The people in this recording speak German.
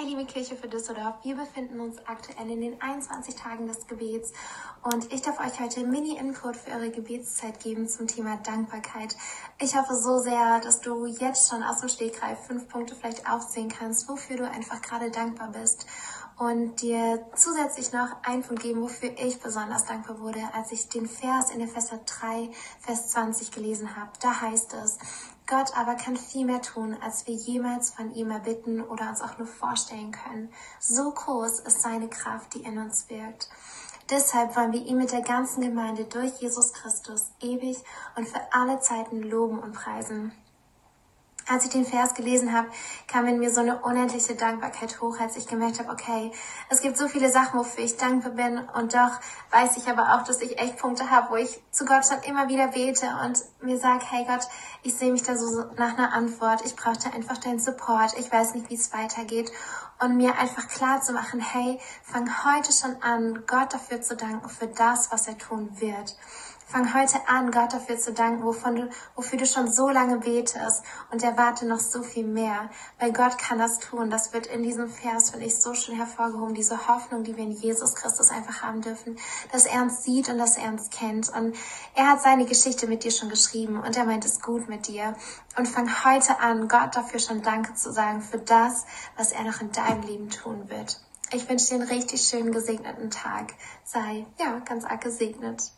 Hey liebe Kirche für Düsseldorf, wir befinden uns aktuell in den 21 Tagen des Gebets und ich darf euch heute Mini-Input für eure Gebetszeit geben zum Thema Dankbarkeit. Ich hoffe so sehr, dass du jetzt schon aus dem Stegreif fünf Punkte vielleicht aufzählen kannst, wofür du einfach gerade dankbar bist und dir zusätzlich noch einen Punkt geben, wofür ich besonders dankbar wurde, als ich den Vers in Epheser 3, Vers 20 gelesen habe. Da heißt es, Gott aber kann viel mehr tun, als wir jemals von ihm erbitten oder uns auch nur vorstellen können. So groß ist seine Kraft, die in uns wirkt. Deshalb wollen wir ihn mit der ganzen Gemeinde durch Jesus Christus ewig und für alle Zeiten loben und preisen. Als ich den Vers gelesen habe, kam in mir so eine unendliche Dankbarkeit hoch, als ich gemerkt habe, okay, es gibt so viele Sachen, wofür ich dankbar bin. Und doch weiß ich aber auch, dass ich echt Punkte habe, wo ich zu Gott schon immer wieder bete und mir sage, hey Gott, ich sehe mich da so nach einer Antwort, ich brauche einfach deinen Support, ich weiß nicht, wie es weitergeht. Und mir einfach klar zu machen, hey, fang heute schon an, Gott dafür zu danken, für das, was er tun wird. Fang heute an, Gott dafür zu danken, wovon du, wofür du schon so lange betest und erwarte noch so viel mehr. Weil Gott kann das tun. Das wird in diesem Vers, finde ich, so schön hervorgehoben. Diese Hoffnung, die wir in Jesus Christus einfach haben dürfen, dass er uns sieht und dass er uns kennt. Und er hat seine Geschichte mit dir schon geschrieben und er meint es gut mit dir. Und fang heute an, Gott dafür schon Danke zu sagen für das, was er noch in deinem Leben tun wird. Ich wünsche dir einen richtig schönen gesegneten Tag. Sei, ja, ganz arg gesegnet.